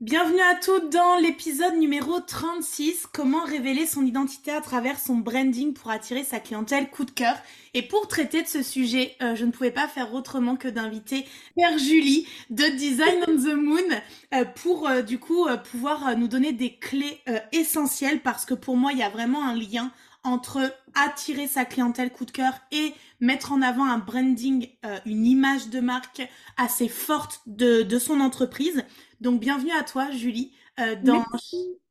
Bienvenue à toutes dans l'épisode numéro 36, comment révéler son identité à travers son branding pour attirer sa clientèle coup de cœur. Et pour traiter de ce sujet, euh, je ne pouvais pas faire autrement que d'inviter Père Julie de Design on the Moon euh, pour euh, du coup pouvoir nous donner des clés essentielles parce que pour moi, il y a vraiment un lien entre attirer sa clientèle coup de cœur et mettre en avant un branding, une image de marque assez forte de son entreprise. Donc bienvenue à toi, Julie, euh, dans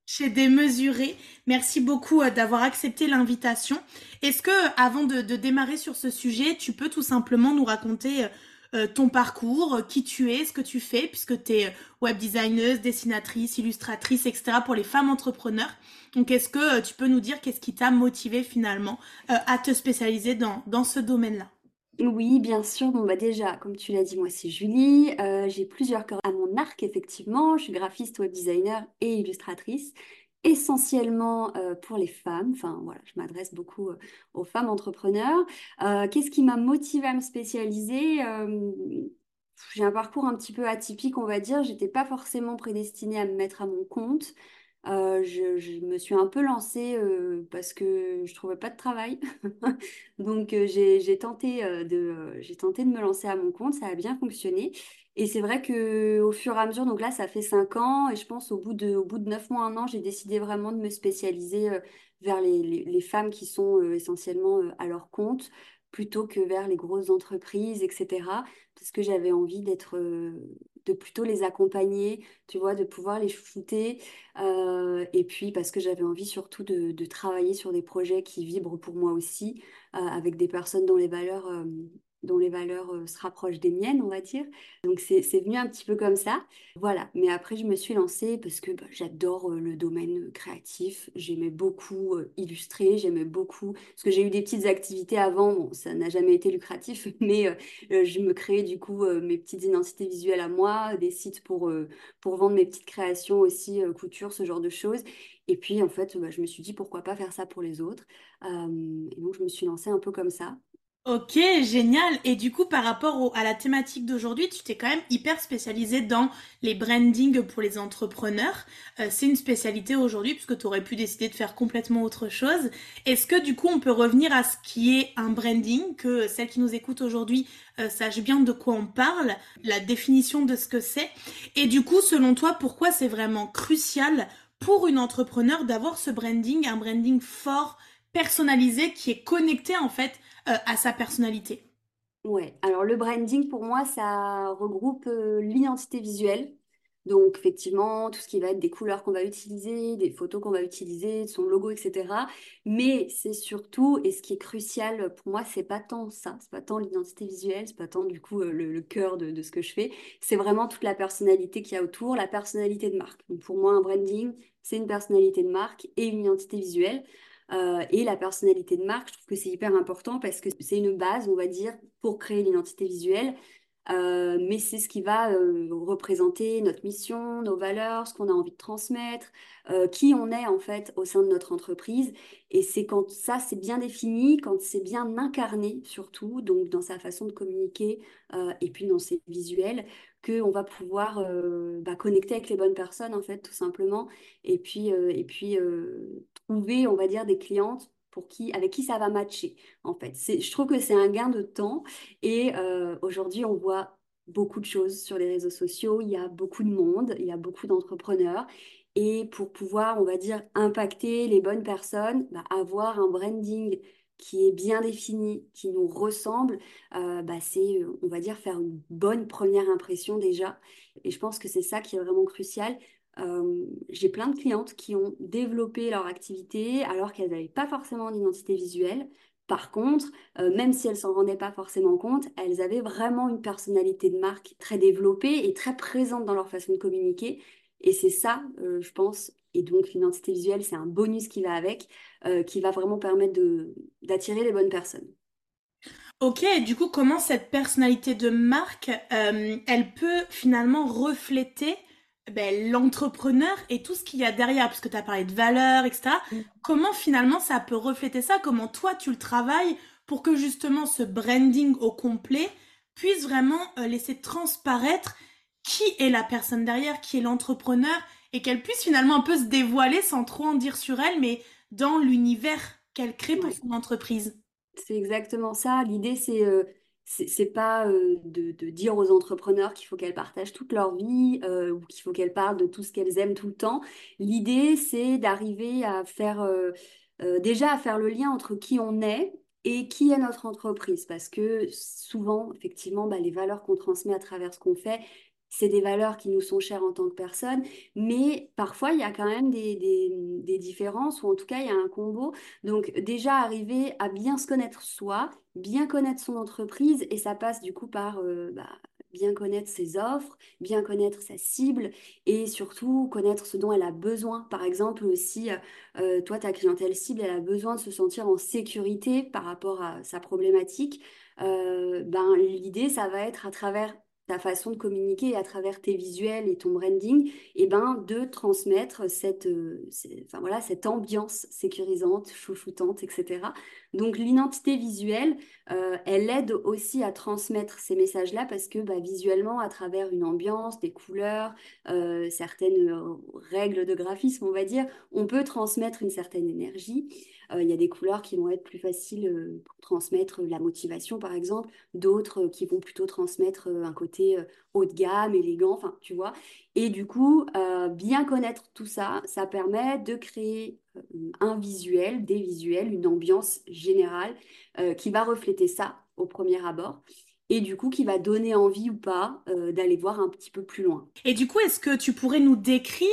chez Démesuré. Merci beaucoup euh, d'avoir accepté l'invitation. Est-ce que, avant de, démarrer sur ce sujet, tu peux tout simplement nous raconter euh, ton parcours, qui tu es, ce que tu fais, puisque tu es web designer, dessinatrice, illustratrice, etc. pour les femmes entrepreneurs. Donc, est-ce que tu peux nous dire qu'est-ce qui t'a motivé finalement à te spécialiser dans, dans ce domaine-là? Oui, bien sûr. Bon, bah déjà, comme tu l'as dit, moi c'est Julie. Euh, j'ai plusieurs corps à mon arc, effectivement. Je suis graphiste, web designer et illustratrice, essentiellement euh, pour les femmes. Enfin, voilà, je m'adresse beaucoup euh, aux femmes entrepreneurs. qu'est-ce qui m'a motivée à me spécialiser? j'ai un parcours un petit peu atypique, on va dire. J'étais pas forcément prédestinée à me mettre à mon compte. Euh, je, me suis un peu lancée euh, parce que je trouvais pas de travail. Donc euh, j'ai tenté, de, j'ai tenté de me lancer à mon compte, ça a bien fonctionné. Et c'est vrai que au fur et à mesure, donc là ça fait cinq ans et je pense au bout de, au bout de neuf mois, un an, j'ai décidé vraiment de me spécialiser vers les, les, femmes qui sont essentiellement à leur compte plutôt que vers les grosses entreprises, etc. Parce que j'avais envie d'être, de plutôt les accompagner, tu vois, de pouvoir les shooter. Euh, et puis parce que j'avais envie surtout de, travailler sur des projets qui vibrent pour moi aussi, euh, avec des personnes dont les valeurs euh, dont les valeurs euh, se rapprochent des miennes, on va dire. Donc c'est venu un petit peu comme ça. Voilà. Mais après, je me suis lancée parce que bah, j'adore euh, le domaine créatif. J'aimais beaucoup euh, illustrer, j'aimais beaucoup... Parce que j'ai eu des petites activités avant, bon, ça n'a jamais été lucratif, mais je me créais du coup mes petites identités visuelles à moi, des sites pour, pour vendre mes petites créations aussi, couture, ce genre de choses. Et puis, en fait, bah, je me suis dit, pourquoi pas faire ça pour les autres. et donc, je me suis lancée un peu comme ça. Ok, génial. Et du coup, par rapport à la thématique d'aujourd'hui, tu t'es quand même hyper spécialisée dans les brandings pour les entrepreneurs. Euh, c'est une spécialité aujourd'hui puisque tu aurais pu décider de faire complètement autre chose. Est-ce que du coup, on peut revenir à ce qui est un branding, que celles qui nous écoutent aujourd'hui euh, sachent bien de quoi on parle, la définition de ce que c'est? Et du coup, selon toi, pourquoi c'est vraiment crucial pour une entrepreneur d'avoir ce branding, un branding fort, personnalisé, qui est connecté en fait euh, à sa personnalité. Ouais, alors le branding pour moi, ça regroupe euh, l'identité visuelle. Donc effectivement, tout ce qui va être des couleurs qu'on va utiliser, des photos qu'on va utiliser, son logo, etc. Mais c'est surtout, et ce qui est crucial pour moi, c'est pas tant ça, c'est pas tant l'identité visuelle, c'est pas tant du coup euh, le, cœur de, de, ce que je fais, c'est vraiment toute la personnalité qu'il y a autour, la personnalité de marque. Donc pour moi, un branding, c'est une personnalité de marque et une identité visuelle. Euh, et la personnalité de marque, je trouve que c'est hyper important parce que c'est une base, on va dire, pour créer l'identité visuelle. Euh, mais c'est ce qui va euh, représenter notre mission, nos valeurs, ce qu'on a envie de transmettre, qui on est en fait au sein de notre entreprise. Et c'est quand ça c'est bien défini, quand c'est bien incarné surtout, donc dans sa façon de communiquer et puis dans ses visuels, qu'on va pouvoir bah, connecter avec les bonnes personnes en fait tout simplement. Et puis et puis trouver, on va dire, des clientes pour qui, avec qui ça va matcher, en fait. Je trouve que c'est un gain de temps et euh, aujourd'hui, on voit beaucoup de choses sur les réseaux sociaux, il y a beaucoup de monde, il y a beaucoup d'entrepreneurs et pour pouvoir, on va dire, impacter les bonnes personnes, bah, avoir un branding qui est bien défini, qui nous ressemble, euh, bah, c'est, euh, on va dire, faire une bonne première impression déjà. Et je pense que c'est ça qui est vraiment crucial. Euh, j'ai plein de clientes qui ont développé leur activité alors qu'elles n'avaient pas forcément d'identité visuelle. Par contre, même si elles s'en rendaient pas forcément compte, elles avaient vraiment une personnalité de marque très développée et très présente dans leur façon de communiquer. Et c'est ça, je pense, et donc l'identité visuelle, c'est un bonus qui va avec, euh, qui va vraiment permettre d'attirer les bonnes personnes. Ok, du coup, comment cette personnalité de marque, euh, elle peut finalement refléter ben, l'entrepreneur et tout ce qu'il y a derrière, parce que tu as parlé de valeurs, etc. Mm. Comment finalement ça peut refléter ça? Comment toi tu le travailles pour que justement ce branding au complet puisse vraiment euh, laisser transparaître qui est la personne derrière, qui est l'entrepreneur et qu'elle puisse finalement un peu se dévoiler sans trop en dire sur elle, mais dans l'univers qu'elle crée pour son entreprise. C'est exactement ça. L'idée, c'est euh, c'est pas euh, de, dire aux entrepreneurs qu'il faut qu'elles partagent toute leur vie euh, ou qu'il faut qu'elles parlent de tout ce qu'elles aiment tout le temps. L'idée, c'est d'arriver à faire déjà à faire le lien entre qui on est et qui est notre entreprise. Parce que souvent, effectivement, bah, les valeurs qu'on transmet à travers ce qu'on fait, c'est des valeurs qui nous sont chères en tant que personne, mais parfois il y a quand même des, différences, ou en tout cas il y a un combo. Donc déjà arriver à bien se connaître soi, bien connaître son entreprise, et ça passe du coup par euh, bah, bien connaître ses offres, bien connaître sa cible, et surtout connaître ce dont elle a besoin. Par exemple, si euh, euh, toi, ta clientèle cible, elle a besoin de se sentir en sécurité par rapport à sa problématique, ben, l'idée, ça va être à travers ta façon de communiquer à travers tes visuels et ton branding, eh ben, de transmettre cette, euh, enfin, voilà, cette ambiance sécurisante, chouchoutante, etc. Donc l'identité visuelle, euh, elle aide aussi à transmettre ces messages-là parce que bah, visuellement, à travers une ambiance, des couleurs, euh, certaines règles de graphisme, on va dire, on peut transmettre une certaine énergie. Euh, il y a des couleurs qui vont être plus faciles euh, pour transmettre la motivation, par exemple, d'autres euh, qui vont plutôt transmettre un côté haut de gamme, élégant, enfin, tu vois. Et du coup, bien connaître tout ça, ça permet de créer un visuel, des visuels, une ambiance générale qui va refléter ça au premier abord et du coup qui va donner envie ou pas d'aller voir un petit peu plus loin. Et du coup, est-ce que tu pourrais nous décrire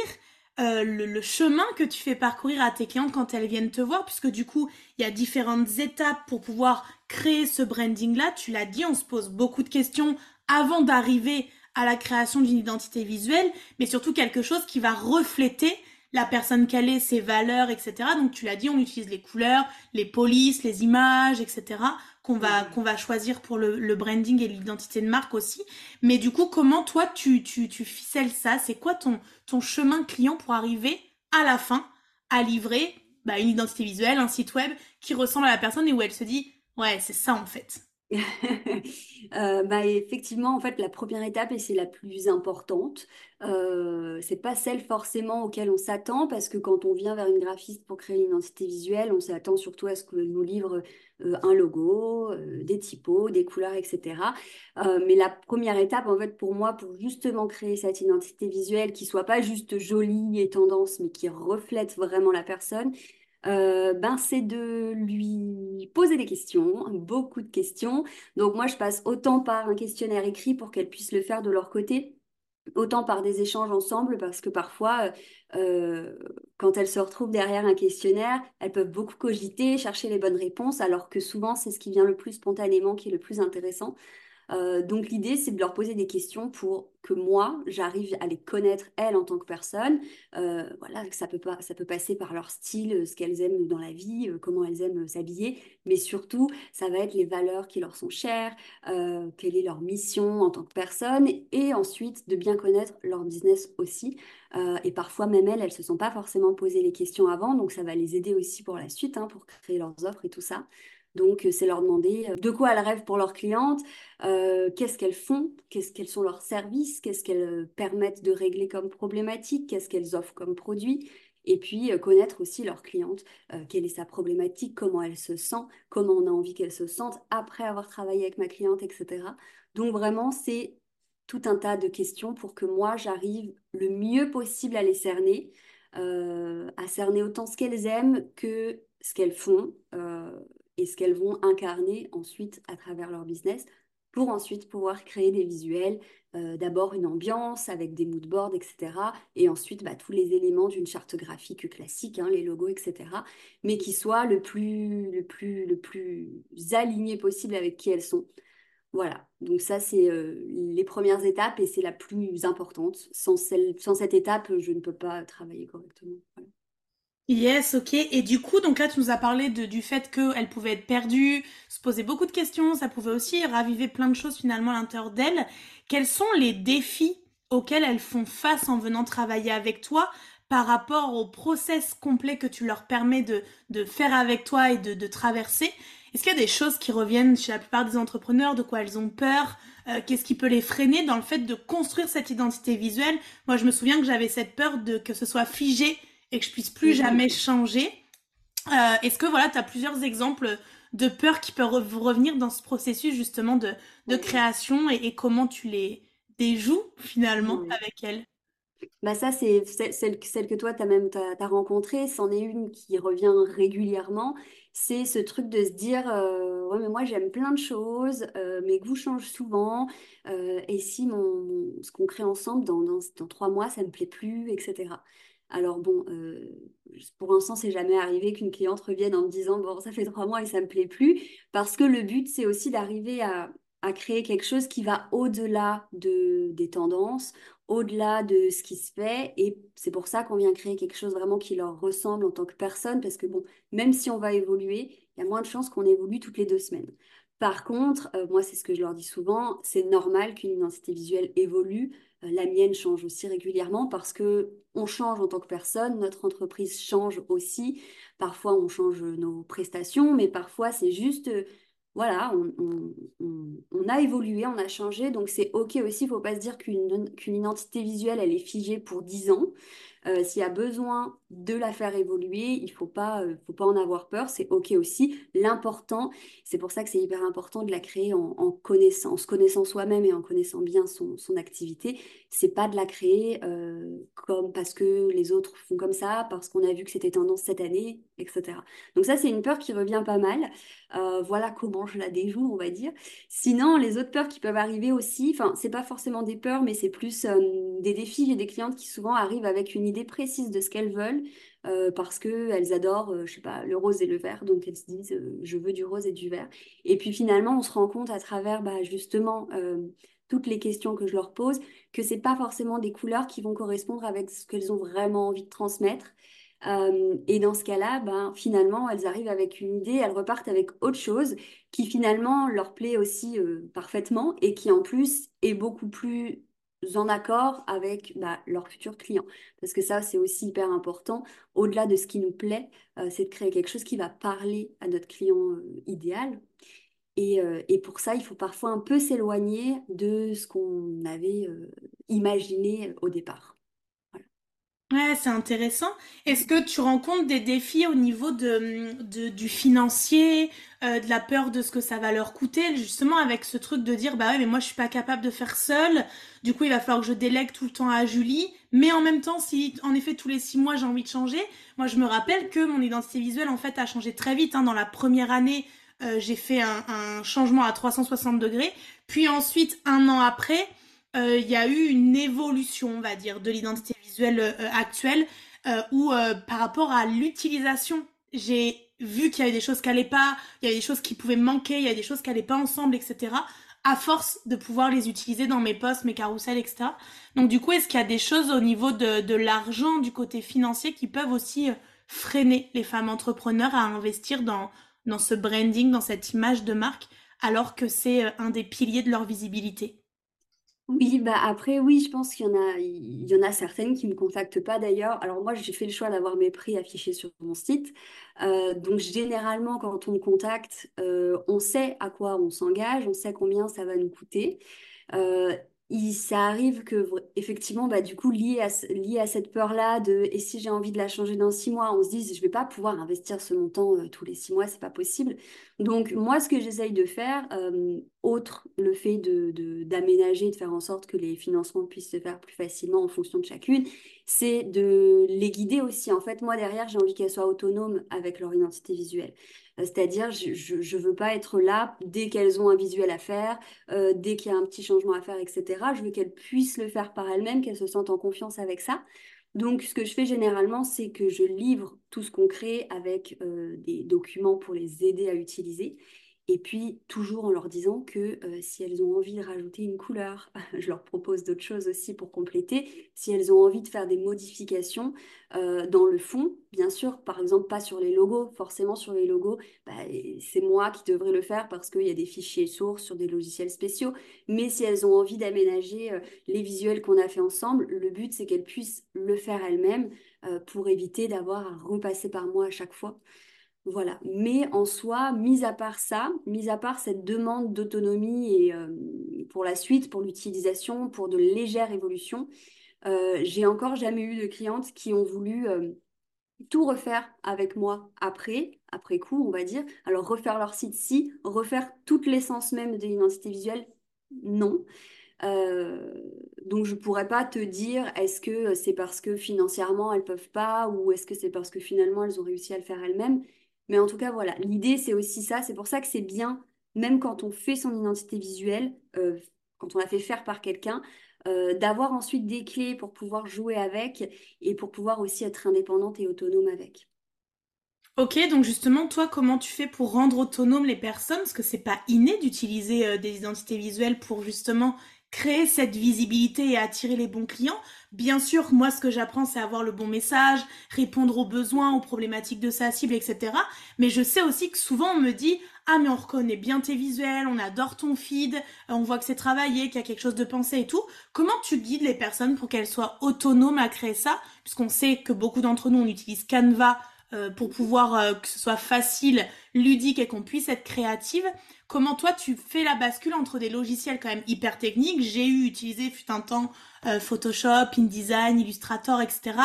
euh, le, chemin que tu fais parcourir à tes clientes quand elles viennent te voir, puisque du coup, il y a différentes étapes pour pouvoir créer ce branding-là. Tu l'as dit, on se pose beaucoup de questions avant d'arriver à la création d'une identité visuelle, mais surtout quelque chose qui va refléter la personne qu'elle est, ses valeurs, etc. Donc tu l'as dit, on utilise les couleurs, les polices, les images, etc qu'on va, qu'on va choisir pour le, branding et l'identité de marque aussi. Mais du coup, comment toi, tu, tu, tu ficelles ça? C'est quoi ton, ton chemin client pour arriver à la fin à livrer bah, une identité visuelle, un site web qui ressemble à la personne et où elle se dit, ouais, c'est ça en fait? euh, bah, effectivement, en fait, la première étape, et c'est la plus importante, euh, c'est pas celle forcément auquel on s'attend, parce que quand on vient vers une graphiste pour créer une identité visuelle, on s'attend surtout à ce que nous livre euh, un logo, euh, des typos, des couleurs, etc. mais la première étape, en fait, pour moi, pour justement créer cette identité visuelle qui soit pas juste jolie et tendance, mais qui reflète vraiment la personne, euh, ben, c'est de lui poser des questions, beaucoup de questions. Donc moi, je passe autant par un questionnaire écrit pour qu'elle puisse le faire de leur côté, autant par des échanges ensemble, parce que parfois, euh, quand elles se retrouvent derrière un questionnaire, elles peuvent beaucoup cogiter, chercher les bonnes réponses, alors que souvent, c'est ce qui vient le plus spontanément qui est le plus intéressant. Euh, donc l'idée, c'est de leur poser des questions pour que moi, j'arrive à les connaître elles en tant que personne. Euh, voilà, ça peut pas, ça peut passer par leur style, ce qu'elles aiment dans la vie, euh, comment elles aiment s'habiller, mais surtout, ça va être les valeurs qui leur sont chères, quelle est leur mission en tant que personne, et ensuite de bien connaître leur business aussi. et parfois même elles, elles se sont pas forcément posé les questions avant, donc ça va les aider aussi pour la suite, hein, pour créer leurs offres et tout ça. Donc, euh, c'est leur demander euh, de quoi elles rêvent pour leurs clientes, euh, qu'est-ce qu'elles font, qu'est-ce quels sont leurs services, qu'est-ce qu'elles permettent de régler comme problématique, qu'est-ce qu'elles offrent comme produit, Et puis connaître aussi leur cliente, quelle est sa problématique, comment elle se sent, comment on a envie qu'elle se sente après avoir travaillé avec ma cliente, etc. Donc vraiment, c'est tout un tas de questions pour que moi, j'arrive le mieux possible à les cerner, à cerner autant ce qu'elles aiment que ce qu'elles font et ce qu'elles vont incarner ensuite à travers leur business pour ensuite pouvoir créer des visuels, euh, d'abord une ambiance avec des moodboards, etc. Et ensuite bah, tous les éléments d'une charte graphique classique, hein, les logos, etc. Mais qui soient le plus, le plus, le plus alignés possible avec qui elles sont. Voilà, donc ça c'est euh, les premières étapes et c'est la plus importante. Sans cette étape, je ne peux pas travailler correctement. Yes, ok. Et du coup, donc là, tu nous as parlé de, du fait qu'elle pouvait être perdue, se poser beaucoup de questions, ça pouvait aussi raviver plein de choses finalement à l'intérieur d'elle. Quels sont les défis auxquels elles font face en venant travailler avec toi par rapport au process complet que tu leur permets de, de faire avec toi et de, de traverser? Est-ce qu'il y a des choses qui reviennent chez la plupart des entrepreneurs, de quoi elles ont peur? Euh, Qu'est-ce qui peut les freiner dans le fait de construire cette identité visuelle? Moi, je me souviens que j'avais cette peur de que ce soit figé et que je puisse plus mhm. jamais changer. Euh, est-ce que voilà, tu as plusieurs exemples de peurs qui peuvent revenir dans ce processus justement de, création et, comment tu les déjoues finalement avec elles? Bah ça, c'est celle, celle que toi, tu as même as, rencontrée. C'en est une qui revient régulièrement c'est ce truc de se dire euh, ouais mais moi j'aime plein de choses euh, mes goûts changent souvent euh, et si mon, ce qu'on crée ensemble dans, dans, trois mois ça me plaît plus etc alors bon pour l'instant c'est jamais arrivé qu'une cliente revienne en me disant bon ça fait trois mois et ça me plaît plus parce que le but c'est aussi d'arriver à, créer quelque chose qui va au-delà de, des tendances, au-delà de ce qui se fait. Et c'est pour ça qu'on vient créer quelque chose vraiment qui leur ressemble en tant que personne, parce que bon, même si on va évoluer, il y a moins de chances qu'on évolue toutes les deux semaines. Par contre, euh, moi, c'est ce que je leur dis souvent, c'est normal qu'une identité visuelle évolue. Euh, la mienne change aussi régulièrement parce que on change en tant que personne, notre entreprise change aussi. Parfois, on change nos prestations, mais parfois, c'est juste euh, voilà, on, a évolué, on a changé, donc c'est OK aussi, il ne faut pas se dire qu'une identité visuelle, elle est figée pour 10 ans. Euh, s'il y a besoin de la faire évoluer, il ne faut pas, euh, faut pas en avoir peur, c'est OK aussi. L'important, c'est pour ça que c'est hyper important de la créer en, connaissant, se connaissant soi-même et en connaissant bien son, son activité. C'est pas de la créer euh, comme parce que les autres font comme ça, parce qu'on a vu que c'était tendance cette année, etc. Donc ça, c'est une peur qui revient pas mal. voilà comment je la déjoue, on va dire. Sinon, les autres peurs qui peuvent arriver aussi, enfin, c'est pas forcément des peurs, mais c'est plus des défis. J'ai des clientes qui souvent arrivent avec une idée précise de ce qu'elles veulent euh, parce qu'elles adorent, euh, je sais pas, le rose et le vert. Donc elles se disent, euh, je veux du rose et du vert. Et puis finalement, on se rend compte à travers bah, justement toutes les questions que je leur pose que c'est pas forcément des couleurs qui vont correspondre avec ce qu'elles ont vraiment envie de transmettre. et dans ce cas-là, ben, finalement, elles arrivent avec une idée, elles repartent avec autre chose qui finalement leur plaît aussi parfaitement et qui en plus est beaucoup plus en accord avec bah, leurs futurs clients. Parce que ça, c'est aussi hyper important. Au-delà de ce qui nous plaît, euh, c'est de créer quelque chose qui va parler à notre client euh, idéal. Euh, et, pour ça, il faut parfois un peu s'éloigner de ce qu'on avait imaginé au départ. Ouais, c'est intéressant. Est-ce que tu rencontres des défis au niveau de, du financier, euh, de la peur de ce que ça va leur coûter, justement avec ce truc de dire bah ouais mais moi je suis pas capable de faire seul, du coup il va falloir que je délègue tout le temps à Julie, mais en même temps si en effet tous les six mois j'ai envie de changer, moi je me rappelle que mon identité visuelle en fait a changé très vite. Hein. Dans la première année euh, j'ai fait un, un, changement à 360 degrés, puis ensuite un an après euh, il y a eu une évolution on va dire de l'identité visuelle euh, actuelle euh, où par rapport à l'utilisation j'ai vu qu'il y avait des choses qui n'allaient pas, il y avait des choses qui pouvaient manquer, il y avait des choses qui n'allaient pas ensemble, etc. À force de pouvoir les utiliser dans mes posts, mes carousels, etc. Donc du coup, est-ce qu'il y a des choses au niveau de, de l'argent, du côté financier, qui peuvent aussi freiner les femmes entrepreneurs à investir dans, dans ce branding, dans cette image de marque, alors que c'est un des piliers de leur visibilité? Oui, bah après, oui, je pense qu'il y en a, certaines qui ne me contactent pas d'ailleurs. Alors moi, j'ai fait le choix d'avoir mes prix affichés sur mon site. Euh, donc généralement, quand on me contacte, euh, on sait à quoi on s'engage, on sait combien ça va nous coûter. Euh, ça arrive que, effectivement, bah, du coup, lié à, lié à cette peur-là de et si j'ai envie de la changer dans six mois, on se dit je vais pas pouvoir investir ce montant euh, tous les six mois, c'est pas possible. Donc, moi, ce que j'essaye de faire, euh, autre le fait de, d'aménager, de faire en sorte que les financements puissent se faire plus facilement en fonction de chacune, c'est de les guider aussi. En fait, moi, derrière, j'ai envie qu'elles soient autonomes avec leur identité visuelle. Euh, c'est-à-dire, je ne veux pas être là dès qu'elles ont un visuel à faire, euh, dès qu'il y a un petit changement à faire, etc. Je veux qu'elles puissent le faire par elles-mêmes, qu'elles se sentent en confiance avec ça. Donc, ce que je fais généralement, c'est que je livre tout ce qu'on crée avec euh, des documents pour les aider à utiliser. Et puis, toujours en leur disant que si elles ont envie de rajouter une couleur, je leur propose d'autres choses aussi pour compléter. Si elles ont envie de faire des modifications dans le fond, bien sûr, par exemple, pas sur les logos. Forcément, sur les logos, bah, c'est moi qui devrais le faire parce qu'il y a des fichiers sources sur des logiciels spéciaux. Mais si elles ont envie d'aménager les visuels qu'on a fait ensemble, le but, c'est qu'elles puissent le faire elles-mêmes pour éviter d'avoir à repasser par moi à chaque fois. Voilà. Mais en soi, mis à part ça, mis à part cette demande d'autonomie et euh, pour la suite, pour l'utilisation, pour de légères évolutions, euh, j'ai encore jamais eu de clientes qui ont voulu euh, tout refaire avec moi après, après coup, on va dire. Alors refaire leur site, si, refaire toute l'essence même de l'identité visuelle, non. donc je pourrais pas te dire est-ce que c'est parce que financièrement elles peuvent pas ou est-ce que c'est parce que finalement elles ont réussi à le faire elles-mêmes. Mais en tout cas, voilà, l'idée, c'est aussi ça. C'est pour ça que c'est bien, même quand on fait son identité visuelle, euh, quand on la fait faire par quelqu'un, euh, d'avoir ensuite des clés pour pouvoir jouer avec et pour pouvoir aussi être indépendante et autonome avec. Ok, donc justement, toi, comment tu fais pour rendre autonome les personnes? Parce que c'est pas inné d'utiliser euh, des identités visuelles pour justement créer cette visibilité et attirer les bons clients. Bien sûr, moi, ce que j'apprends, c'est avoir le bon message, répondre aux besoins, aux problématiques de sa cible, etc. Mais je sais aussi que souvent, on me dit, ah, mais on reconnaît bien tes visuels, on adore ton feed, on voit que c'est travaillé, qu'il y a quelque chose de pensé et tout. Comment tu guides les personnes pour qu'elles soient autonomes à créer ça? Puisqu'on sait que beaucoup d'entre nous, on utilise Canva euh, pour pouvoir euh, que ce soit facile, ludique et qu'on puisse être créative. Comment toi tu fais la bascule entre des logiciels quand même hyper techniques? J'ai eu utilisé fut un temps euh, Photoshop, InDesign, Illustrator, etc.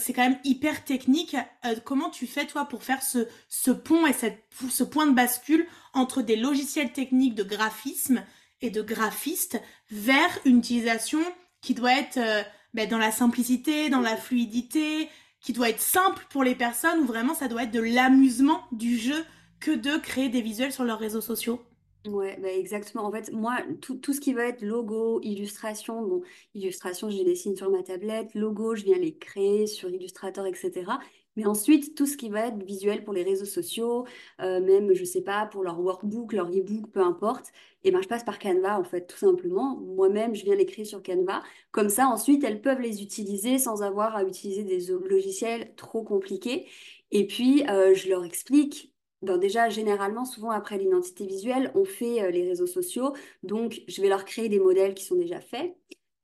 C'est quand même hyper technique. comment tu fais toi pour faire ce, ce pont et cette, ce point de bascule entre des logiciels techniques de graphisme et de graphiste vers une utilisation qui doit être ben, dans la simplicité, dans la fluidité, qui doit être simple pour les personnes ou vraiment ça doit être de l'amusement du jeu que de créer des visuels sur leurs réseaux sociaux Ouais, bah exactement. En fait, moi, tout, tout ce qui va être logo, illustration, bon, illustration, je les dessine sur ma tablette, logo, je viens les créer sur Illustrator, etc. Mais ensuite, tout ce qui va être visuel pour les réseaux sociaux, euh, même, je sais pas, pour leur workbook, leur e-book, peu importe, et ben, je passe par Canva, en fait, tout simplement. Moi-même, je viens les créer sur Canva. Comme ça, ensuite, elles peuvent les utiliser sans avoir à utiliser des logiciels trop compliqués. Et puis, euh, je leur explique ben déjà, généralement, souvent après l'identité visuelle, on fait euh, les réseaux sociaux. Donc, je vais leur créer des modèles qui sont déjà faits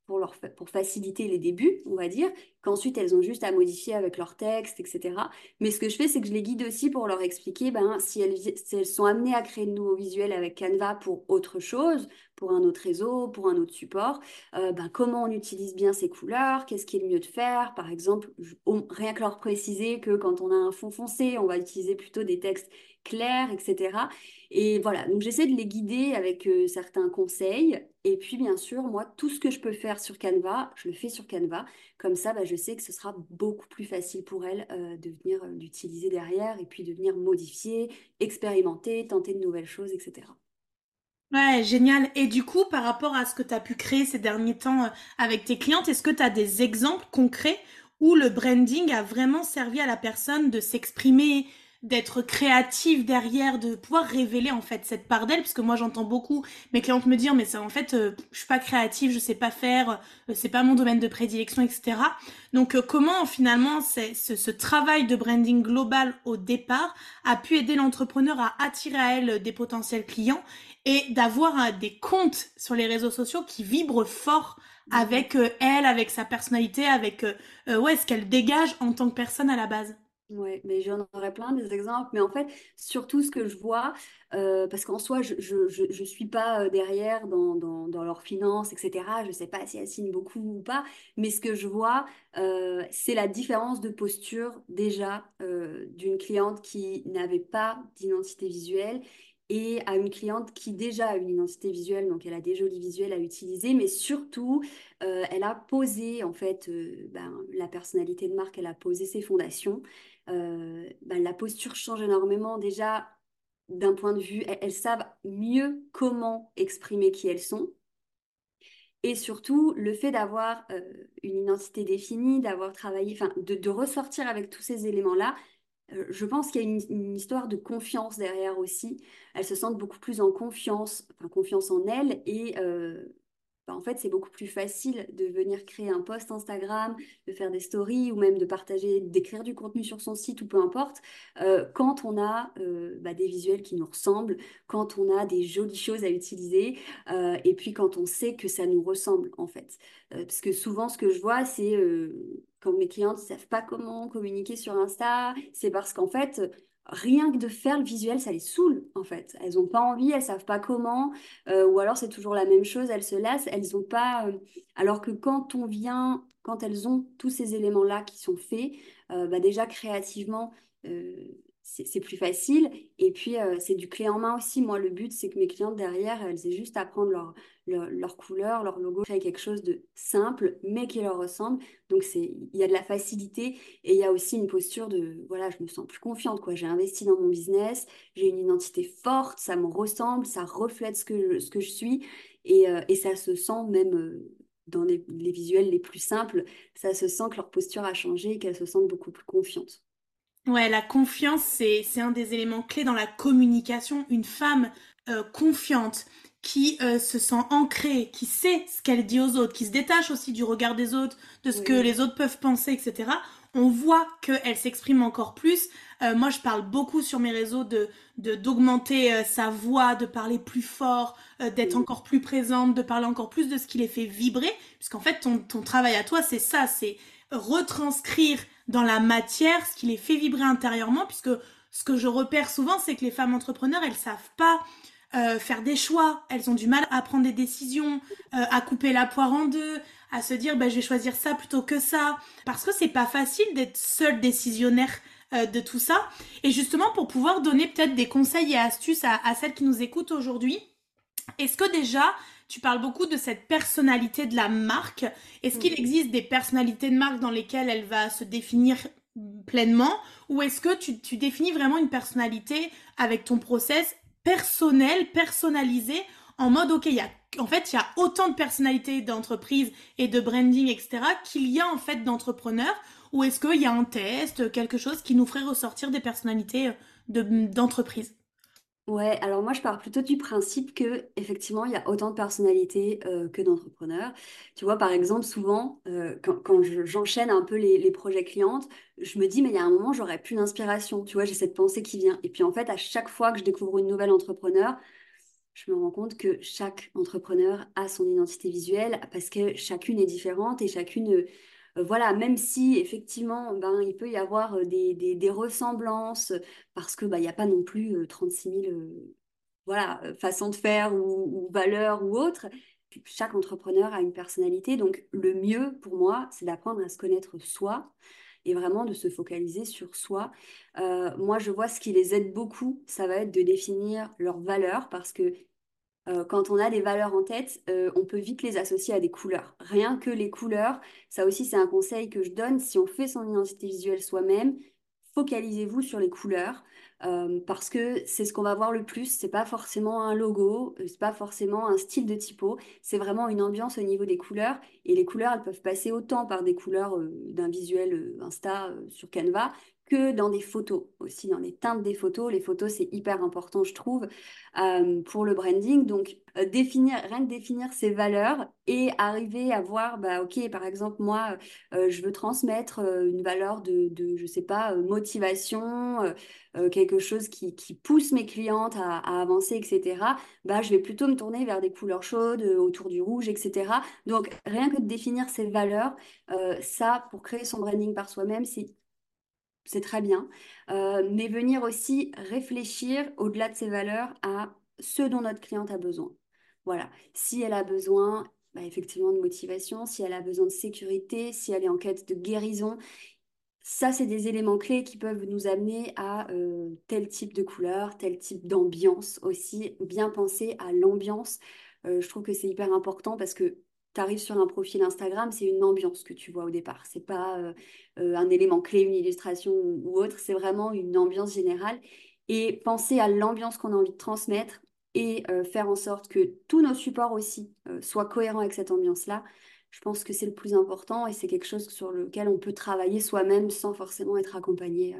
pour, leur, pour faciliter les débuts, on va dire, qu'ensuite elles ont juste à modifier avec leur texte, etc. Mais ce que je fais, c'est que je les guide aussi pour leur expliquer ben, si, elles, elles sont amenées à créer de nouveaux visuels avec Canva pour autre chose, pour un autre réseau, pour un autre support, euh, ben, comment on utilise bien ces couleurs, qu'est-ce qui est le mieux de faire? Par exemple, rien que leur préciser que quand on a un fond foncé, on va utiliser plutôt des textes clairs, etc. Et voilà, donc j'essaie de les guider avec euh, certains conseils. Et puis, bien sûr, moi, tout ce que je peux faire sur Canva, je le fais sur Canva. Comme ça, bah, je sais que ce sera beaucoup plus facile pour elles euh, de venir euh, l'utiliser derrière et puis de venir modifier, expérimenter, tenter de nouvelles choses, etc. Ouais, génial. Et du coup, par rapport à ce que tu as pu créer ces derniers temps avec tes clientes, est-ce que tu as des exemples concrets où le branding a vraiment servi à la personne de s'exprimer, d'être créative derrière, de pouvoir révéler en fait cette part d'elle, parce que moi j'entends beaucoup mes clientes me dire mais ça en fait euh, je suis pas créative, je sais pas faire, euh, c'est pas mon domaine de prédilection, etc. Donc euh, comment finalement c'est ce, travail de branding global au départ a pu aider l'entrepreneur à attirer à elle des potentiels clients et d'avoir des comptes sur les réseaux sociaux qui vibrent fort avec elle, avec sa personnalité, avec ouais ce qu'elle dégage en tant que personne à la base? Ouais, mais j'en aurais plein des exemples. Mais en fait, surtout ce que je vois, euh, parce qu'en soi, je je, je, je suis pas euh, derrière dans, dans, dans leurs finances, etc. Je sais pas si elles signent beaucoup ou pas. Mais ce que je vois, euh, c'est la différence de posture déjà d'une cliente qui n'avait pas d'identité visuelle et à une cliente qui déjà a une identité visuelle, donc elle a des jolis visuels à utiliser, mais surtout, elle a posé, en fait, ben, la personnalité de marque, elle a posé ses fondations. Euh, ben, la posture change énormément déjà d'un point de vue, elles, savent mieux comment exprimer qui elles sont. Et surtout, le fait d'avoir euh, une identité définie, d'avoir travaillé, enfin, de, ressortir avec tous ces éléments-là, euh, je pense qu'il y a une, une histoire de confiance derrière aussi. Elles se sentent beaucoup plus en confiance, enfin, confiance en elles et bah, en fait, c'est beaucoup plus facile de venir créer un post Instagram, de faire des stories ou même de partager, d'écrire du contenu sur son site ou peu importe, euh, quand on a euh, bah, des visuels qui nous ressemblent, quand on a des jolies choses à utiliser euh, et puis quand on sait que ça nous ressemble en fait. Parce que souvent, ce que je vois, c'est quand mes clientes ne savent pas comment communiquer sur Insta, c'est parce qu'en fait, rien que de faire le visuel, ça les saoule en fait. Elles n'ont pas envie, elles savent pas comment. Euh, ou alors c'est toujours la même chose, elles se lassent, elles ont pas. euh, Alors que quand on vient, quand elles ont tous ces éléments-là qui sont faits, euh, bah déjà créativement, c'est plus facile. Et puis euh, c'est du clé en main aussi. Moi, le but, c'est que mes clientes derrière, elles aient juste à prendre leur, leur, leur couleur, leur logo, créer quelque chose de simple, mais qui leur ressemble. Donc il y a de la facilité et il y a aussi une posture de, voilà, je me sens plus confiante, quoi. J'ai investi dans mon business, j'ai une identité forte, ça me ressemble, ça reflète ce que je, ce que je suis et, euh, et ça se sent même euh, dans les, les visuels les plus simples, ça se sent que leur posture a changé et qu'elles se sentent beaucoup plus confiantes. Ouais, la confiance, c'est, c'est un des éléments clés dans la communication. Une femme euh, confiante, qui euh, se sent ancrée, qui sait ce qu'elle dit aux autres, qui se détache aussi du regard des autres, de ce que les autres peuvent penser, etc. On voit qu'elle s'exprime encore plus. Euh, moi, je parle beaucoup sur mes réseaux de, de d'augmenter euh, sa voix, de parler plus fort, euh, d'être Oui. encore plus présente, de parler encore plus de ce qui les fait vibrer. Puisqu'en fait, ton, ton travail à toi, c'est ça, c'est retranscrire dans la matière ce qui les fait vibrer intérieurement, puisque ce que je repère souvent, c'est que les femmes entrepreneurs, elles savent pas euh, faire des choix, elles ont du mal à prendre des décisions, euh, à couper la poire en deux, à se dire bah, je vais choisir ça plutôt que ça, parce que c'est pas facile d'être seule décisionnaire euh, de tout ça. Et justement, pour pouvoir donner peut-être des conseils et astuces à celles qui nous écoutent aujourd'hui, est-ce que déjà, tu parles beaucoup de cette personnalité de la marque Est-ce qu'il Mhm. existe des personnalités de marque dans lesquelles elle va se définir pleinement? Ou est-ce que tu, tu définis vraiment une personnalité avec ton process personnel, personnalisé, en mode, ok, il y a, en fait, il y a autant de personnalités d'entreprise et de branding, etc., qu'il y a en fait d'entrepreneurs? Ou est-ce qu'il y a un test, quelque chose qui nous ferait ressortir des personnalités de, d'entreprise Ouais, alors moi je pars plutôt du principe que effectivement il y a autant de personnalités euh, que d'entrepreneurs. Tu vois, par exemple, souvent euh, quand, je- j'enchaîne un peu les, les projets clientes, je me dis mais il y a un moment j'aurais plus d'inspiration. Tu vois, j'ai cette pensée qui vient. Et puis en fait, à chaque fois que je découvre une nouvelle entrepreneur, je me rends compte que chaque entrepreneur a son identité visuelle parce que chacune est différente et chacune, euh, voilà, même si effectivement, ben, il peut y avoir euh, des, ressemblances parce que, ben, il n'y a pas non plus euh, 36 000 euh, voilà, euh, façons de faire ou, valeurs ou autres. Chaque entrepreneur a une personnalité, donc le mieux pour moi, c'est d'apprendre à se connaître soi et vraiment de se focaliser sur soi. Euh, moi, je vois ce qui les aide beaucoup, ça va être de définir leurs valeurs parce que euh, quand on a des valeurs en tête, euh, on peut vite les associer à des couleurs. Rien que les couleurs, ça aussi c'est un conseil que je donne. Si on fait son identité visuelle soi-même, focalisez-vous sur les couleurs euh, parce que c'est ce qu'on va voir le plus. C'est pas forcément un logo, c'est pas forcément un style de typo, c'est vraiment une ambiance au niveau des couleurs. Et les couleurs, elles peuvent passer autant par des couleurs d'un visuel Insta sur Canva que dans des photos, aussi dans les teintes des photos. Les photos, c'est hyper important, je trouve euh, pour le branding. Donc, euh, définir, rien que définir ses valeurs et arriver à voir, bah, ok, par exemple, moi, euh, je veux transmettre une valeur de, de, je sais pas, motivation, quelque chose qui, qui pousse mes clientes à, à avancer, etc. Bah, je vais plutôt me tourner vers des couleurs chaudes, autour du rouge, etc. Donc, rien que de définir ses valeurs, ça, pour créer son branding par soi-même, c'est c'est très bien, euh, mais venir aussi réfléchir au-delà de ces valeurs à ce dont notre cliente a besoin. Voilà, si elle a besoin bah, effectivement de motivation, si elle a besoin de sécurité, si elle est en quête de guérison, ça, c'est des éléments clés qui peuvent nous amener à euh, tel type de couleur, tel type d'ambiance aussi, bien penser à l'ambiance. Euh, je trouve que c'est hyper important parce que tu arrives sur un profil Instagram, c'est une ambiance que tu vois au départ. C'est pas euh, euh, un élément clé, une illustration ou autre, c'est vraiment une ambiance générale. Et penser à l'ambiance qu'on a envie de transmettre et euh, faire en sorte que tous nos supports aussi soient cohérents avec cette ambiance-là, je pense que c'est le plus important et c'est quelque chose sur lequel on peut travailler soi-même sans forcément être accompagné.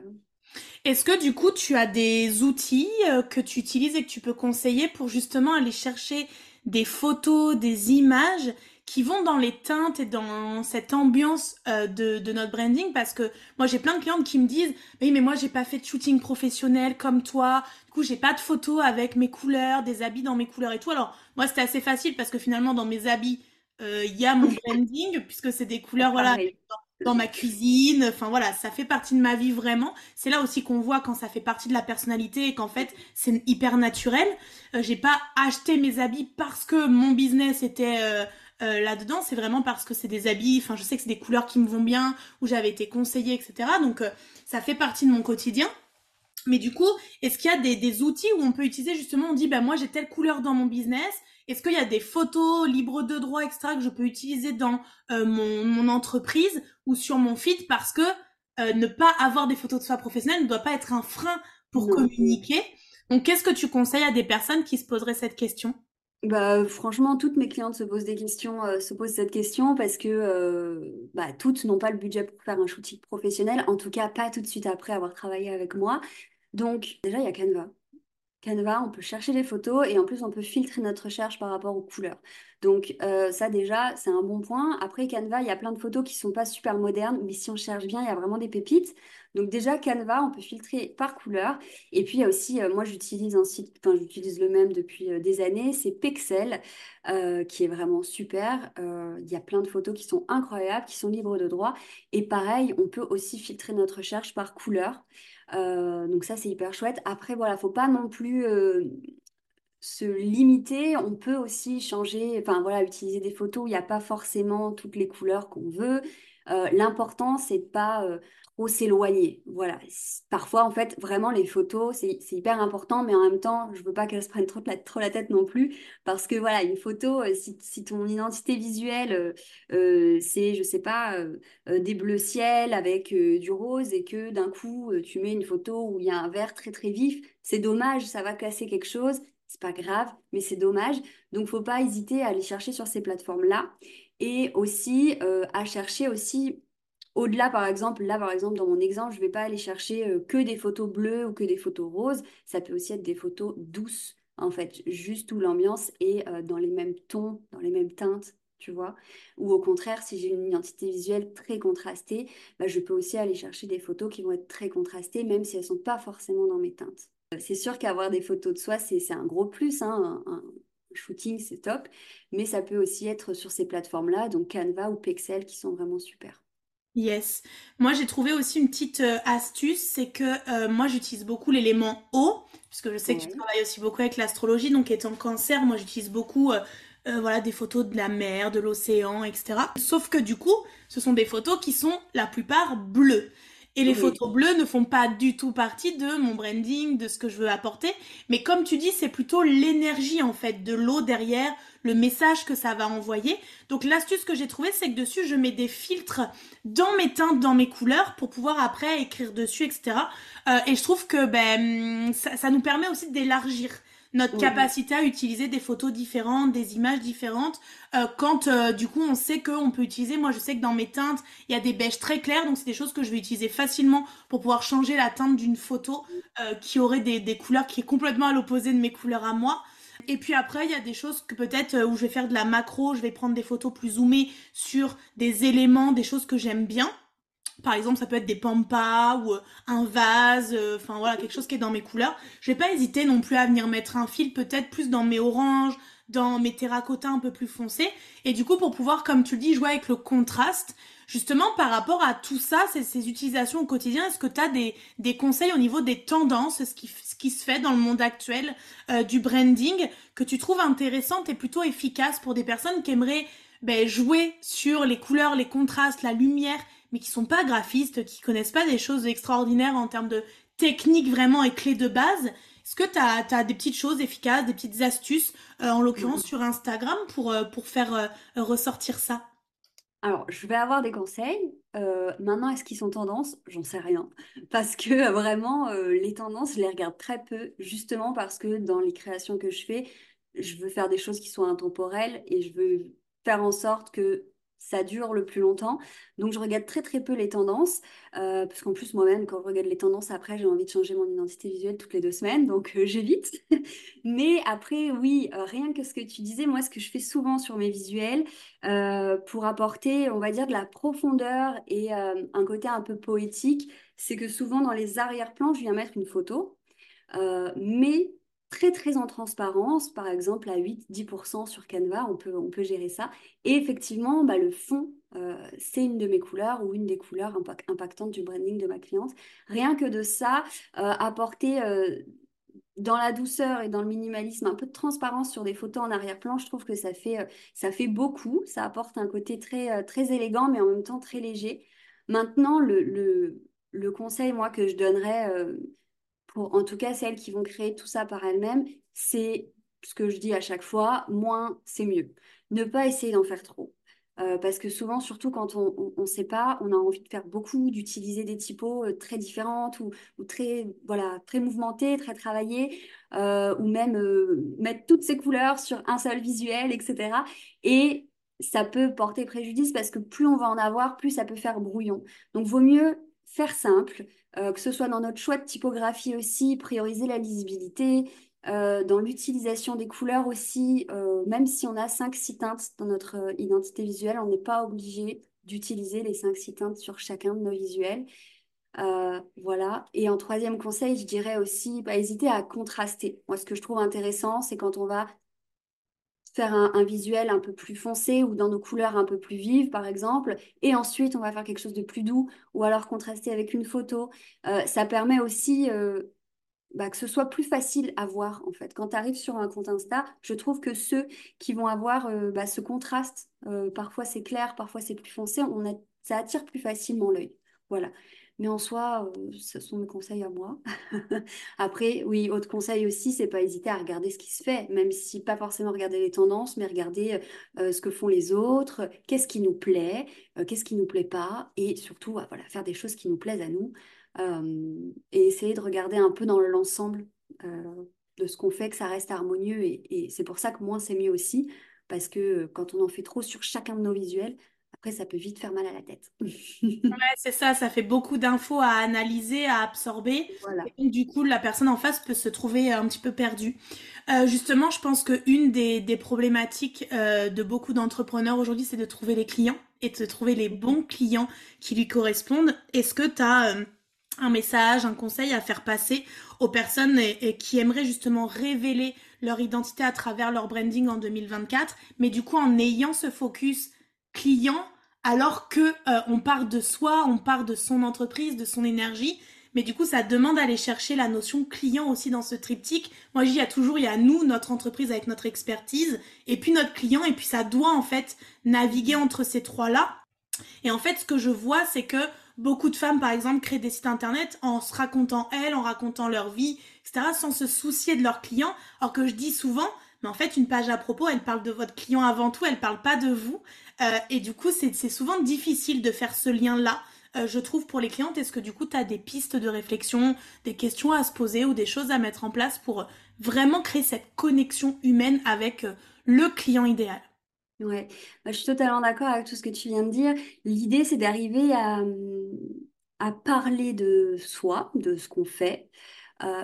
Est-ce que du coup tu as des outils que tu utilises et que tu peux conseiller pour justement aller chercher des photos, des images qui vont dans les teintes et dans cette ambiance euh, de, de, notre branding parce que moi j'ai plein de clientes qui me disent oui mais moi j'ai pas fait de shooting professionnel comme toi. Du coup j'ai pas de photos avec mes couleurs des habits dans mes couleurs et tout alors moi c'était assez facile parce que finalement dans mes habits euh, il y a mon branding puisque c'est des couleurs voilà dans, ma cuisine. Enfin voilà ça fait partie de ma vie vraiment. C'est là aussi qu'on voit quand ça fait partie de la personnalité et qu'en fait c'est hyper naturel. Euh, j'ai pas acheté mes habits parce que mon business était euh, là-dedans, c'est vraiment parce que c'est des habits, enfin je sais que c'est des couleurs qui me vont bien, où j'avais été conseillée, etc. Donc euh, ça fait partie de mon quotidien. Mais du coup, est-ce qu'il y a des, outils où on peut utiliser justement, on dit, bah moi j'ai telle couleur dans mon business, est-ce qu'il y a des photos libres de droit, etc., que je peux utiliser dans euh, mon, entreprise ou sur mon feed parce que ne pas avoir des photos de soi professionnelle ne doit pas être un frein pour communiquer. Donc, qu'est-ce que tu conseilles à des personnes qui se poseraient cette question? Bah, franchement, toutes mes clientes se posent des questions, euh, se posent cette question parce que euh, bah, toutes n'ont pas le budget pour faire un shooting professionnel, en tout cas pas tout de suite après avoir travaillé avec moi. Donc déjà, il y a Canva. Canva, on peut chercher les photos et en plus on peut filtrer notre recherche par rapport aux couleurs. Donc euh, ça déjà, c'est un bon point. Après Canva, il y a plein de photos qui sont pas super modernes, mais si on cherche bien, il y a vraiment des pépites. Donc déjà Canva, on peut filtrer par couleur. Et puis il y a aussi, euh, moi j'utilise un site, enfin j'utilise le même depuis euh, des années, c'est Pexel, qui est vraiment super. Il y a plein de photos qui sont incroyables, qui sont libres de droit. Et pareil, on peut aussi filtrer notre recherche par couleur. Euh, donc ça, c'est hyper chouette. Après, voilà, faut pas non plus euh, se limiter. On peut aussi changer, enfin voilà, utiliser des photos où il n'y a pas forcément toutes les couleurs qu'on veut. Euh, l'important, c'est de pas trop s'éloigner. Voilà. Parfois, en fait, vraiment, les photos, c'est hyper important, mais en même temps, je veux pas qu'elles se prennent trop la, trop la tête non plus, parce que voilà, une photo, euh, si, si ton identité visuelle, euh, euh, c'est, je sais pas, des bleus ciel avec du rose, et que d'un coup, tu mets une photo où il y a un vert très très vif, c'est dommage, ça va casser quelque chose. C'est pas grave, mais c'est dommage. Donc, faut pas hésiter à aller chercher sur ces plateformes-là et aussi à chercher aussi au-delà, par exemple, là, par exemple, dans mon exemple, je ne vais pas aller chercher euh, que des photos bleues ou que des photos roses. Ça peut aussi être des photos douces, en fait, juste où l'ambiance est euh, dans les mêmes tons, dans les mêmes teintes, tu vois. Ou au contraire, si j'ai une identité visuelle très contrastée, bah, je peux aussi aller chercher des photos qui vont être très contrastées, même si elles ne sont pas forcément dans mes teintes. Euh, c'est sûr qu'avoir des photos de soi, c'est un gros plus. Hein, un, shooting, c'est top. Mais ça peut aussi être sur ces plateformes-là, donc Canva ou Pexel, qui sont vraiment super. Yes. Moi, j'ai trouvé aussi une petite euh, astuce, c'est que euh, moi, j'utilise beaucoup l'élément eau, puisque je sais que tu travailles aussi beaucoup avec l'astrologie, donc étant cancer, moi, j'utilise beaucoup euh, voilà, des photos de la mer, de l'océan, etc. Sauf que du coup, ce sont des photos qui sont la plupart bleues. Et les photos bleues ne font pas du tout partie de mon branding, de ce que je veux apporter. Mais comme tu dis, c'est plutôt l'énergie en fait de l'eau derrière, le message que ça va envoyer. Donc l'astuce que j'ai trouvée, c'est que dessus, je mets des filtres dans mes teintes, dans mes couleurs, pour pouvoir après écrire dessus, etc. Euh, et je trouve que ben ça, ça nous permet aussi d'élargir notre capacité à utiliser des photos différentes, des images différentes. Euh, quand euh, du coup on sait qu'on peut utiliser, moi je sais que dans mes teintes, il y a des beiges très clairs, donc c'est des choses que je vais utiliser facilement pour pouvoir changer la teinte d'une photo euh, qui aurait des, des, couleurs qui est complètement à l'opposé de mes couleurs à moi. Et puis après, il y a des choses que peut-être où je vais faire de la macro, je vais prendre des photos plus zoomées sur des éléments, des choses que j'aime bien. Par exemple, ça peut être des pampas ou euh, un vase, euh, enfin voilà, quelque chose qui est dans mes couleurs. Je vais pas hésiter non plus à venir mettre un fil peut-être plus dans mes oranges, dans mes terracotta un peu plus foncés. Et du coup, pour pouvoir, comme tu le dis, jouer avec le contraste, justement par rapport à tout ça, ces, ces utilisations au quotidien, est-ce que tu as des, des, conseils au niveau des tendances, ce qui, ce qui se fait dans le monde actuel euh, du branding, que tu trouves intéressante et plutôt efficace pour des personnes qui aimeraient ben, jouer sur les couleurs, les contrastes, la lumière, mais qui sont pas graphistes, qui connaissent pas des choses extraordinaires en termes de technique vraiment et clés de base. Est-ce que tu as, des petites choses efficaces, des petites astuces, euh, en l'occurrence sur Instagram, pour, euh, pour faire euh, ressortir ça? Alors, je vais avoir des conseils. maintenant, est-ce qu'ils sont tendances? J'en sais rien. Parce que vraiment, les tendances, je les regarde très peu, justement parce que dans les créations que je fais, je veux faire des choses qui sont intemporelles et je veux faire en sorte que ça dure le plus longtemps. Donc je regarde très très peu les tendances, euh, parce qu'en plus moi-même, quand je regarde les tendances, après j'ai envie de changer mon identité visuelle toutes les deux semaines, donc euh, j'évite. Mais après, oui, euh, rien que ce que tu disais, moi ce que je fais souvent sur mes visuels, pour apporter, on va dire, de la profondeur et un côté un peu poétique, c'est que souvent dans les arrière-plans, je viens mettre une photo. mais très très en transparence, par exemple à 8-10% sur Canva, on peut, on peut gérer ça. Et effectivement, bah, le fond, euh, c'est une de mes couleurs ou une des couleurs impactantes du branding de ma cliente. Rien que de ça, euh, apporter euh, dans la douceur et dans le minimalisme un peu de transparence sur des photos en arrière-plan, je trouve que ça fait, ça fait beaucoup, ça apporte un côté très, très élégant mais en même temps très léger. Maintenant, le, le, le conseil, moi, que je donnerais en tout cas celles qui vont créer tout ça par elles-mêmes, c'est ce que je dis à chaque fois, moins c'est mieux. Ne pas essayer d'en faire trop. Euh, parce que souvent, surtout quand on ne sait pas, on a envie de faire beaucoup, d'utiliser des typos euh, très différentes ou, très, voilà, très mouvementées, très travaillées, euh, ou même mettre toutes ces couleurs sur un seul visuel, etc. Et ça peut porter préjudice parce que plus on va en avoir, plus ça peut faire brouillon. Donc, vaut mieux faire simple, euh, que ce soit dans notre choix de typographie aussi, prioriser la lisibilité, euh, dans l'utilisation des couleurs aussi, euh, même si on a 5-6 teintes dans notre identité visuelle, on n'est pas obligé d'utiliser les 5-6 teintes sur chacun de nos visuels. voilà. Et en troisième conseil, je dirais aussi, pas hésiter à contraster. Moi, ce que je trouve intéressant, c'est quand on va faire un, visuel un peu plus foncé ou dans nos couleurs un peu plus vives, par exemple. Et ensuite, on va faire quelque chose de plus doux ou alors contraster avec une photo. Euh, ça permet aussi euh, bah, que ce soit plus facile à voir, en fait. Quand tu arrives sur un compte Insta, je trouve que ceux qui vont avoir euh, bah, ce contraste, parfois c'est clair, parfois c'est plus foncé, on a, ça attire plus facilement l'œil. Voilà. Mais en soi, ce sont mes conseils à moi. Après, oui, autre conseil aussi, c'est pas hésiter à regarder ce qui se fait, même si pas forcément regarder les tendances, mais regarder ce que font les autres, qu'est-ce qui nous plaît, qu'est-ce qui nous plaît pas, et surtout, voilà, faire des choses qui nous plaisent à nous, et essayer de regarder un peu dans l'ensemble de ce qu'on fait, que ça reste harmonieux, et, et c'est pour ça que moins c'est mieux aussi, parce que quand on en fait trop sur chacun de nos visuels, après, ça peut vite faire mal à la tête. ouais, c'est ça, ça fait beaucoup d'infos à analyser, à absorber. Et du coup, la personne en face peut se trouver un petit peu perdue. Euh, justement, je pense qu'une des, des problématiques euh, de beaucoup d'entrepreneurs aujourd'hui, c'est de trouver les clients et de trouver les bons clients qui lui correspondent. Est-ce que tu as euh, un message, un conseil à faire passer aux personnes et, qui aimeraient justement révéler leur identité à travers leur branding en 2024, mais du coup en ayant ce focus client alors que euh, on part de soi, on part de son entreprise, de son énergie. Mais du coup, ça demande d'aller chercher la notion client aussi dans ce triptyque. Moi, j'y a toujours, il y a nous, notre entreprise avec notre expertise, et puis notre client, et puis ça doit en fait naviguer entre ces trois-là. Et en fait, ce que je vois, c'est que beaucoup de femmes, par exemple, créent des sites internet en se racontant elles, en racontant leur vie, etc., sans se soucier de leurs clients. Alors que je dis souvent, mais en fait, une page à propos, elle parle de votre client avant tout, elle parle pas de vous. Euh, et du coup, c'est souvent difficile de faire ce lien-là, euh, je trouve, pour les clientes. Est-ce que du coup, tu as des pistes de réflexion, des questions à se poser ou des choses à mettre en place pour vraiment créer cette connexion humaine avec euh, le client idéal? Ouais, bah, je suis totalement d'accord avec tout ce que tu viens de dire. L'idée, c'est d'arriver à, à parler de soi, de ce qu'on fait,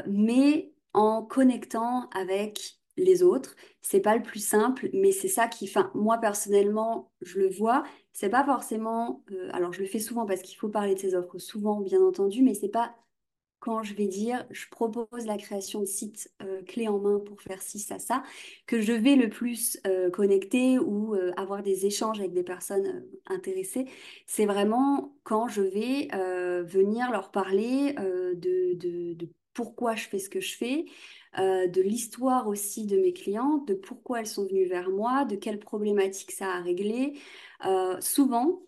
mais en connectant avec les autres. C'est pas le plus simple, mais c'est ça qui, enfin, moi personnellement, je le vois. C'est pas forcément, euh, alors je le fais souvent parce qu'il faut parler de ses offres souvent, bien entendu, mais c'est pas quand je vais dire je propose la création de sites euh, clés en main pour faire ci, ça, ça, que je vais le plus euh, connecter ou avoir des échanges avec des personnes intéressées, c'est vraiment quand je vais venir leur parler de, de, pourquoi je fais ce que je fais, de l'histoire aussi de mes clientes, de pourquoi elles sont venues vers moi, de quelles problématiques ça a réglé. souvent,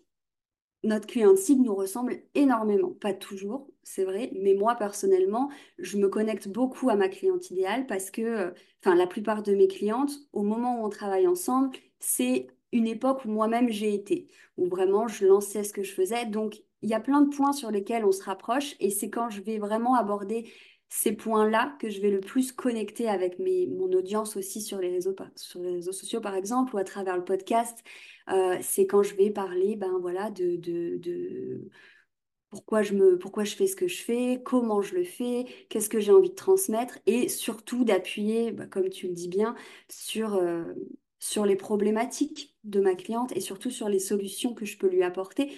notre client cible nous ressemble énormément. Pas toujours, c'est vrai, mais moi personnellement, je me connecte beaucoup à ma cliente idéale parce que, euh, enfin, la plupart de mes clientes, au moment où on travaille ensemble, c'est une époque où moi-même j'ai été, où vraiment je lançais ce que je faisais. Donc, il y a plein de points sur lesquels on se rapproche et c'est quand je vais vraiment aborder ces points-là que je vais le plus connecter avec mes, mon audience aussi sur les, réseaux, sur les réseaux sociaux, par exemple, ou à travers le podcast. Euh, c'est quand je vais parler ben, voilà, de, de, pourquoi, je me, pourquoi je fais ce que je fais, comment je le fais, qu'est-ce que j'ai envie de transmettre, et surtout d'appuyer, ben, comme tu le dis bien, sur, euh, sur les problématiques de ma cliente et surtout sur les solutions que je peux lui apporter.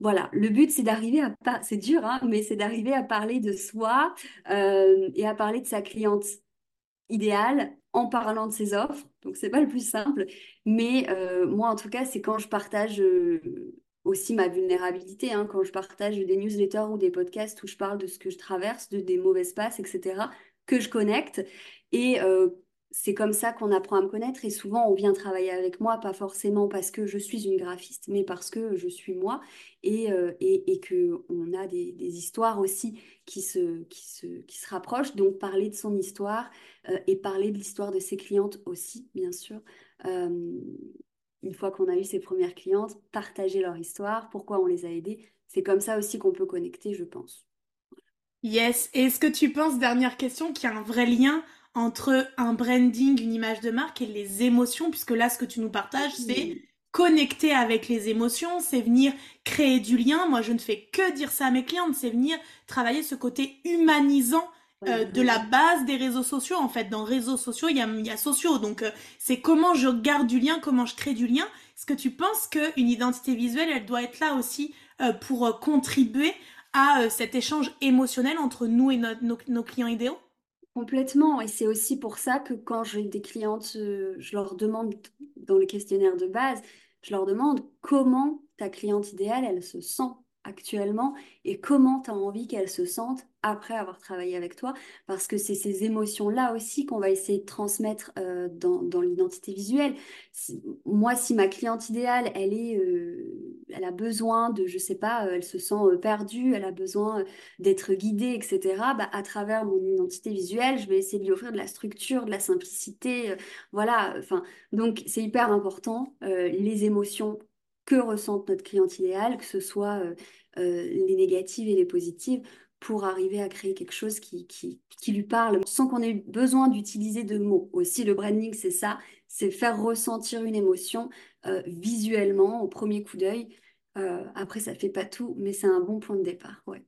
Voilà, le but, c'est d'arriver à, c'est dur, hein, mais c'est d'arriver à parler de soi euh, et à parler de sa cliente idéale en parlant de ses offres. Donc, c'est pas le plus simple, mais euh, moi, en tout cas, c'est quand je partage euh, aussi ma vulnérabilité, hein, quand je partage des newsletters ou des podcasts où je parle de ce que je traverse, de des mauvaises passes, etc., que je connecte. Et c'est comme ça qu'on apprend à me connaître et souvent on vient travailler avec moi, pas forcément parce que je suis une graphiste, mais parce que je suis moi et, euh, et, et qu'on a des, des, histoires aussi qui se, qui, se, qui se rapprochent. Donc parler de son histoire euh, et parler de l'histoire de ses clientes aussi, bien sûr. Euh, une fois qu'on a eu ses premières clientes, partager leur histoire, pourquoi on les a aidées. C'est comme ça aussi qu'on peut connecter, je pense. Yes. Est-ce que tu penses, dernière question, qu'il y a un vrai lien entre un branding, une image de marque et les émotions, puisque là, ce que tu nous partages, c'est connecter avec les émotions, c'est venir créer du lien. Moi, je ne fais que dire ça à mes clientes, c'est venir travailler ce côté humanisant euh, de la base des réseaux sociaux. En fait, dans réseaux sociaux, il y a, il y a sociaux. Donc, euh, c'est comment je garde du lien, comment je crée du lien. Est-ce que tu penses qu'une identité visuelle, elle doit être là aussi euh, pour contribuer à cet échange émotionnel entre nous et nos clients idéaux? Complètement. Et c'est aussi pour ça que quand j'ai des clientes, euh, je leur demande dans le questionnaire de base, je leur demande comment ta cliente idéale, elle se sent actuellement et comment tu as envie qu'elle se sente après avoir travaillé avec toi, parce que c'est ces émotions-là aussi qu'on va essayer de transmettre euh, dans, dans l'identité visuelle. moi, si ma cliente idéale, elle est, euh, elle a besoin de, je sais pas, euh, elle se sent perdue, elle a besoin d'être guidée, etc. Bah, à travers mon identité visuelle, je vais essayer de lui offrir de la structure, de la simplicité, voilà. Enfin, donc c'est hyper important les émotions que ressente notre cliente idéale, que ce soit les négatives et les positives, pour arriver à créer quelque chose qui, qui, qui lui parle sans qu'on ait besoin d'utiliser de mots. Aussi, le branding, c'est ça, c'est faire ressentir une émotion euh, visuellement au premier coup d'œil. Euh, après, ça fait pas tout, mais c'est un bon point de départ. Ouais.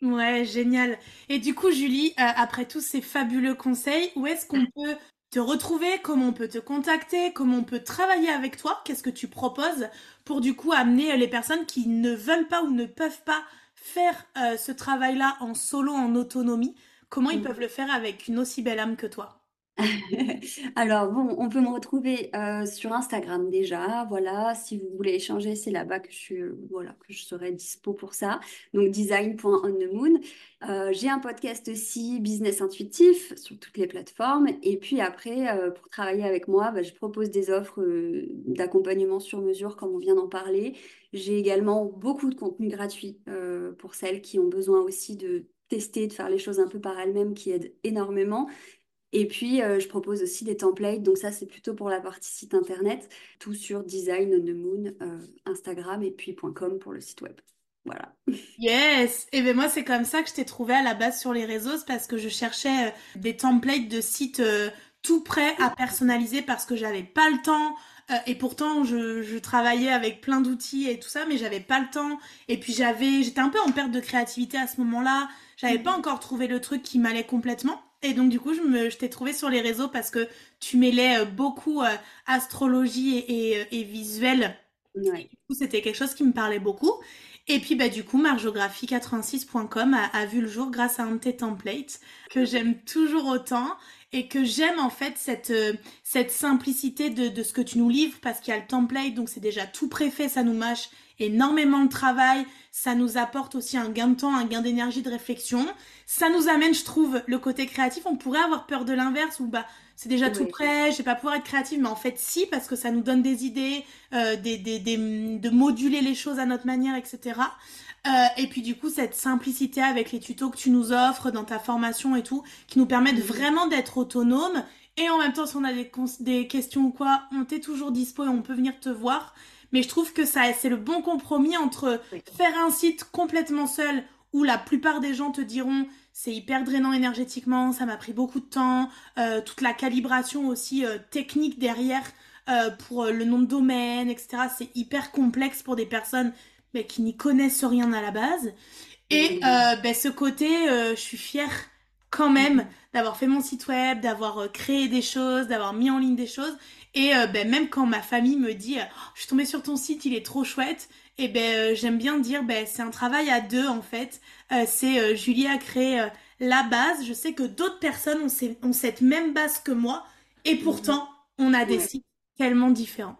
Ouais, génial. Et du coup, Julie, euh, après tous ces fabuleux conseils, où est-ce qu'on peut te retrouver, comment on peut te contacter, comment on peut travailler avec toi, qu'est-ce que tu proposes pour du coup amener les personnes qui ne veulent pas ou ne peuvent pas faire euh, ce travail-là en solo, en autonomie, comment ils mm. peuvent le faire avec une aussi belle âme que toi? Alors bon, on peut me retrouver euh, sur Instagram déjà. Voilà, si vous voulez échanger, c'est là-bas que je suis, euh, voilà, serai dispo pour ça. Donc design.onthemoon. Euh, j'ai un podcast aussi, Business Intuitif, sur toutes les plateformes. Et puis après, pour travailler avec moi, bah, je propose des offres d'accompagnement sur mesure, comme on vient d'en parler. J'ai également beaucoup de contenu gratuit pour celles qui ont besoin aussi de tester, de faire les choses un peu par elles-mêmes, qui aident énormément. Et puis, euh, je propose aussi des templates. Donc, ça, c'est plutôt pour la partie site internet. Tout sur Design on the Moon, euh, Instagram et puis .com pour le site web. Voilà. Yes! Et bien moi, c'est comme ça que je t'ai trouvé à la base sur les réseaux, parce que je cherchais euh, des templates de sites tout prêts à personnaliser parce que j'avais pas le temps. et pourtant, je, je, travaillais avec plein d'outils et tout ça, mais j'avais pas le temps. Et puis j'avais, j'étais un peu en perte de créativité à ce moment-là. J'avais pas encore trouvé le truc qui m'allait complètement. Et donc, du coup, je, me, je t'ai trouvé sur les réseaux parce que tu mêlais euh, beaucoup euh, astrologie et, et, euh, visuel. Ouais. du coup, c'était quelque chose qui me parlait beaucoup. Et puis bah du coup margeographie86.com a, a, vu le jour grâce à un de tes templates que j'aime toujours autant et que j'aime en fait cette cette simplicité de, de ce que tu nous livres parce qu'il y a le template donc c'est déjà tout préfet, ça nous mâche énormément de travail, ça nous apporte aussi un gain de temps, un gain d'énergie, de réflexion. Ça nous amène, je trouve, le côté créatif. On pourrait avoir peur de l'inverse où bah c'est déjà tout prêt, je vais pas pouvoir être créative, mais en fait si parce que ça nous donne des idées, euh, des, des, des, de moduler les choses à notre manière, etc. Euh, et puis du coup cette simplicité avec les tutos que tu nous offres dans ta formation et tout, qui nous permettent vraiment d'être autonomes. Et en même temps, si on a des, des questions ou quoi, on t'est toujours dispo et on peut venir te voir. Mais je trouve que ça, c'est le bon compromis entre faire un site complètement seul où la plupart des gens te diront c'est hyper drainant énergétiquement, ça m'a pris beaucoup de temps, euh, toute la calibration aussi euh, technique derrière euh, pour le nom de domaine, etc. C'est hyper complexe pour des personnes mais, qui n'y connaissent rien à la base. Et ben, ce côté, je suis fière quand même d'avoir fait mon site web, d'avoir créé des choses, d'avoir mis en ligne des choses et euh, ben, même quand ma famille me dit oh, je suis tombée sur ton site, il est trop chouette, et ben euh, j'aime bien dire ben c'est un travail à deux en fait. Euh, c'est Julie a créé la base. Je sais que d'autres personnes ont, ont, cette même base que moi, et mhm. pourtant on a des sites tellement différents.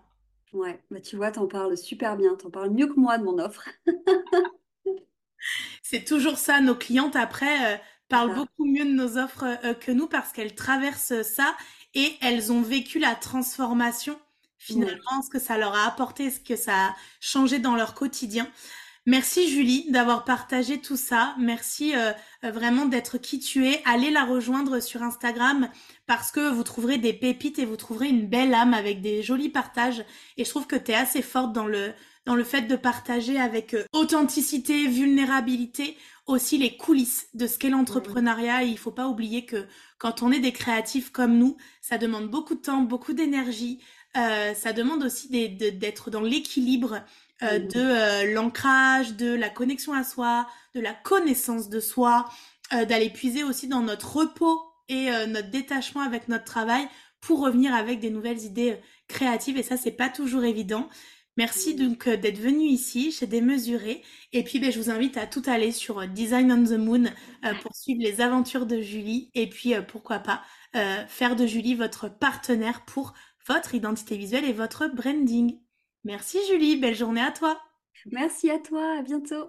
Ouais, bah tu vois, t'en parles super bien, t'en parles mieux que moi de mon offre. c'est toujours ça, nos clientes après parlent beaucoup mieux de nos offres que nous parce qu'elles traversent ça et elles ont vécu la transformation finalement, ce que ça leur a apporté, ce que ça a changé dans leur quotidien. Merci Julie d'avoir partagé tout ça. Merci euh, euh, vraiment d'être qui tu es. Allez la rejoindre sur Instagram parce que vous trouverez des pépites et vous trouverez une belle âme avec des jolis partages. Et je trouve que tu es assez forte dans le, dans le fait de partager avec euh, authenticité, vulnérabilité aussi les coulisses de ce qu'est l'entrepreneuriat. Il faut pas oublier que quand on est des créatifs comme nous, ça demande beaucoup de temps, beaucoup d'énergie. Euh, ça demande aussi d'être dans l'équilibre euh, de euh, l'ancrage, de la connexion à soi, de la connaissance de soi, d'aller puiser aussi dans notre repos et notre détachement avec notre travail pour revenir avec des nouvelles idées créatives. Et ça, c'est pas toujours évident. Merci donc euh, d'être venu ici chez Démesuré. Et puis ben, je vous invite à tout aller sur euh, Design on the Moon euh, pour suivre les aventures de Julie. Et puis pourquoi pas faire de Julie votre partenaire pour votre identité visuelle et votre branding. Merci Julie, belle journée à toi. Merci à toi, à bientôt.